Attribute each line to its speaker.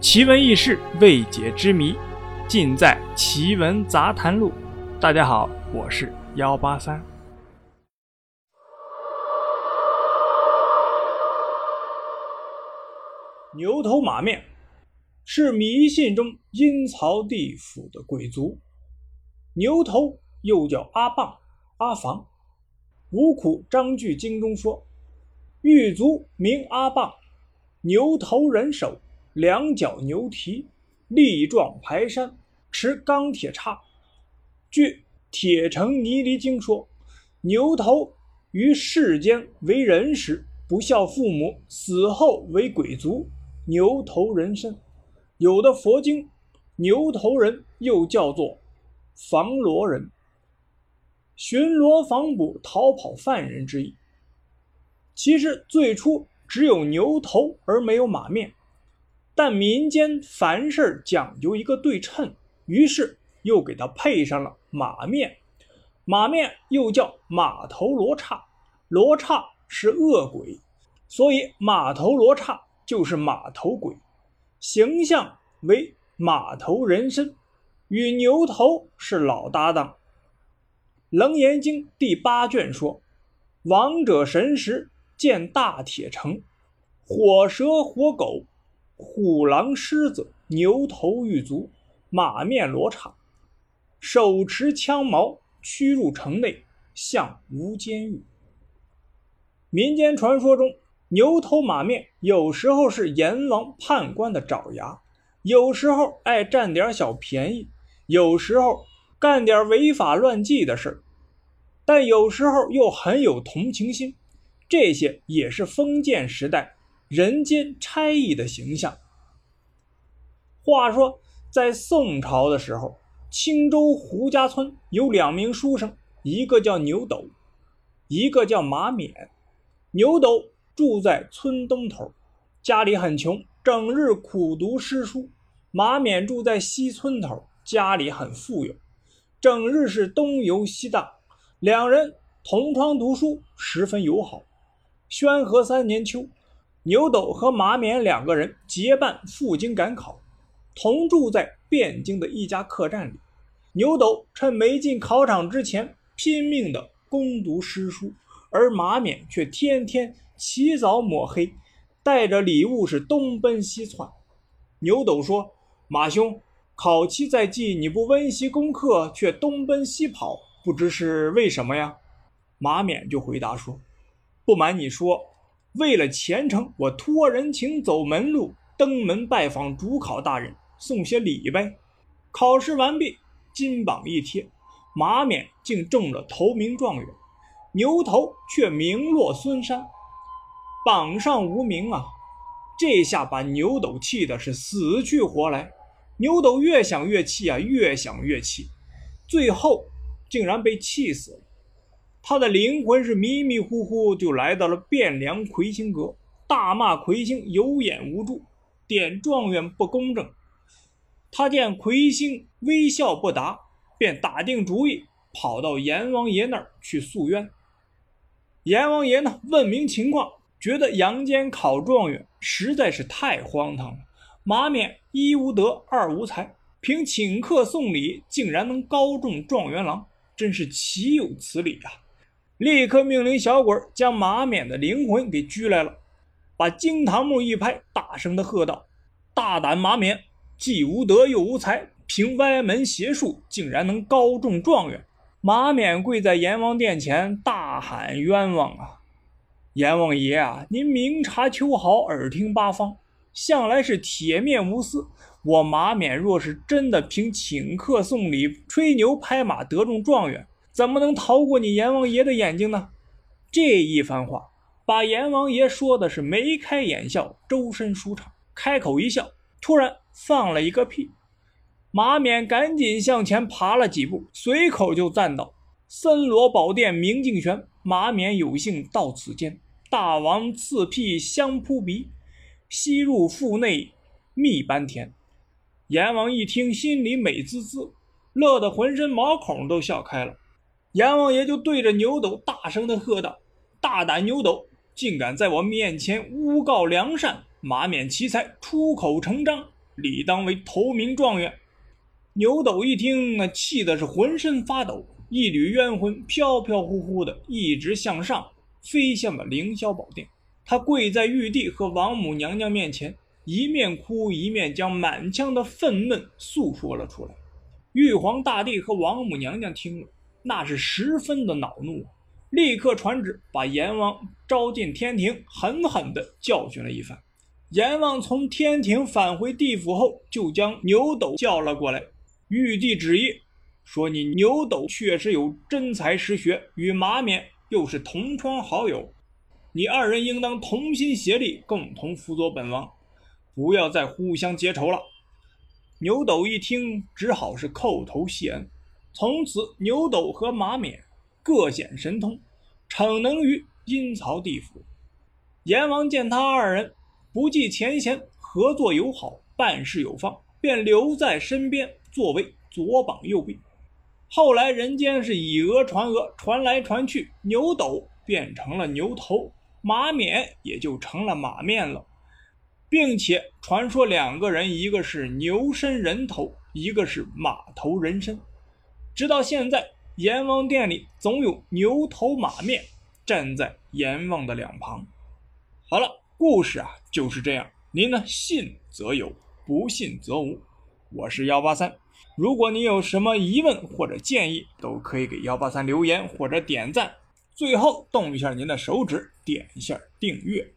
Speaker 1: 奇闻异事、未解之谜，尽在《奇闻杂谈录》。大家好，我是幺八三。牛头马面是迷信中阴曹地府的鬼族。牛头又叫阿棒、阿房。五苦章句经中说，狱卒名阿棒，牛头人首，两脚牛蹄，力壮排山，持钢铁叉。据铁城泥犁经说，牛头于世间为人时不孝父母，死后为鬼族，牛头人身。有的佛经，牛头人又叫做房罗人。巡逻防捕逃跑犯人之意。其实最初只有牛头而没有马面，但民间凡事讲究一个对称，于是又给他配上了马面。马面又叫马头罗刹，罗刹是恶鬼，所以马头罗刹就是马头鬼，形象为马头人身，与牛头是老搭档。《楞严经》第八卷说：“王者神识见大铁城，火蛇、火狗、虎狼、狮子、牛头、玉足、马面罗刹，手持枪矛，驱入城内，向无监狱。”民间传说中，牛头马面有时候是阎王判官的爪牙，有时候爱占点小便宜，有时候。干点违法乱纪的事但有时候又很有同情心，这些也是封建时代人间差役的形象。话说，在宋朝的时候，青州胡家村有两名书生，一个叫牛斗，一个叫马勉。牛斗住在村东头，家里很穷，整日苦读诗书；马勉住在西村头，家里很富有。整日是东游西荡，两人同窗读书，十分友好。宣和三年秋，牛斗和马勉两个人结伴赴京赶考，同住在汴京的一家客栈里。牛斗趁没进考场之前拼命地攻读诗书，而马勉却天天起早抹黑，带着礼物是东奔西窜。牛斗说：“马兄。”考期在即，你不温习功课，却东奔西跑，不知是为什么呀？马勉就回答说：“不瞒你说，为了前程，我托人情走门路，登门拜访主考大人，送些礼呗。”考试完毕，金榜一贴，马勉竟中了头名状元，牛头却名落孙山，榜上无名啊！这下把牛斗气的是死去活来。牛斗越想越气啊，越想越气，最后竟然被气死了。他的灵魂是迷迷糊糊就来到了汴梁魁星阁，大骂魁星有眼无珠，点状元不公正。他见魁星微笑不答，便打定主意跑到阎王爷那儿去诉冤。阎王爷呢，问明情况，觉得阳间考状元实在是太荒唐了。马勉一无德，二无才，凭请客送礼，竟然能高中状元郎，真是岂有此理啊！立刻命令小鬼将马勉的灵魂给拘来了，把惊堂木一拍，大声的喝道：“大胆马勉，既无德又无才，凭歪门邪术，竟然能高中状元！”马勉跪在阎王殿前，大喊冤枉啊！阎王爷啊，您明察秋毫，耳听八方。向来是铁面无私，我马勉若是真的凭请客送礼、吹牛拍马得中状元，怎么能逃过你阎王爷的眼睛呢？这一番话把阎王爷说的是眉开眼笑、周身舒畅，开口一笑，突然放了一个屁。马勉赶紧向前爬了几步，随口就赞道：“森罗宝殿明镜悬，马勉有幸到此间，大王赐屁香扑鼻。”吸入腹内，蜜般甜。阎王一听，心里美滋滋，乐得浑身毛孔都笑开了。阎王爷就对着牛斗大声的喝道：“大胆牛斗，竟敢在我面前诬告良善！马勉奇才出口成章，理当为头名状元。牛斗一听，那气的是浑身发抖，一缕冤魂飘飘忽忽的一直向上飞向了凌霄宝殿。他跪在玉帝和王母娘娘面前，一面哭一面将满腔的愤懑诉说了出来。玉皇大帝和王母娘娘听了，那是十分的恼怒，立刻传旨把阎王招进天庭，狠狠地教训了一番。阎王从天庭返回地府后，就将牛斗叫了过来。玉帝旨意说：“你牛斗确实有真才实学，与马冕又是同窗好友，你二人应当同心协力，共同辅佐本王，不要再互相结仇了。”牛斗一听，只好是叩头谢恩。从此，牛斗和马冕各显神通，逞能于阴曹地府。阎王见他二人不计前嫌，合作友好，办事有方，便留在身边，作为左膀右臂。后来，人间是以讹传讹，传来传去，牛斗变成了牛头，马冕也就成了马面了。并且传说两个人，一个是牛身人头，一个是马头人身。直到现在，阎王殿里总有牛头马面站在阎王的两旁。好了，故事啊就是这样。您呢，信则有，不信则无。我是幺八三，如果你有什么疑问或者建议，都可以给幺八三留言或者点赞。最后动一下您的手指，点一下订阅。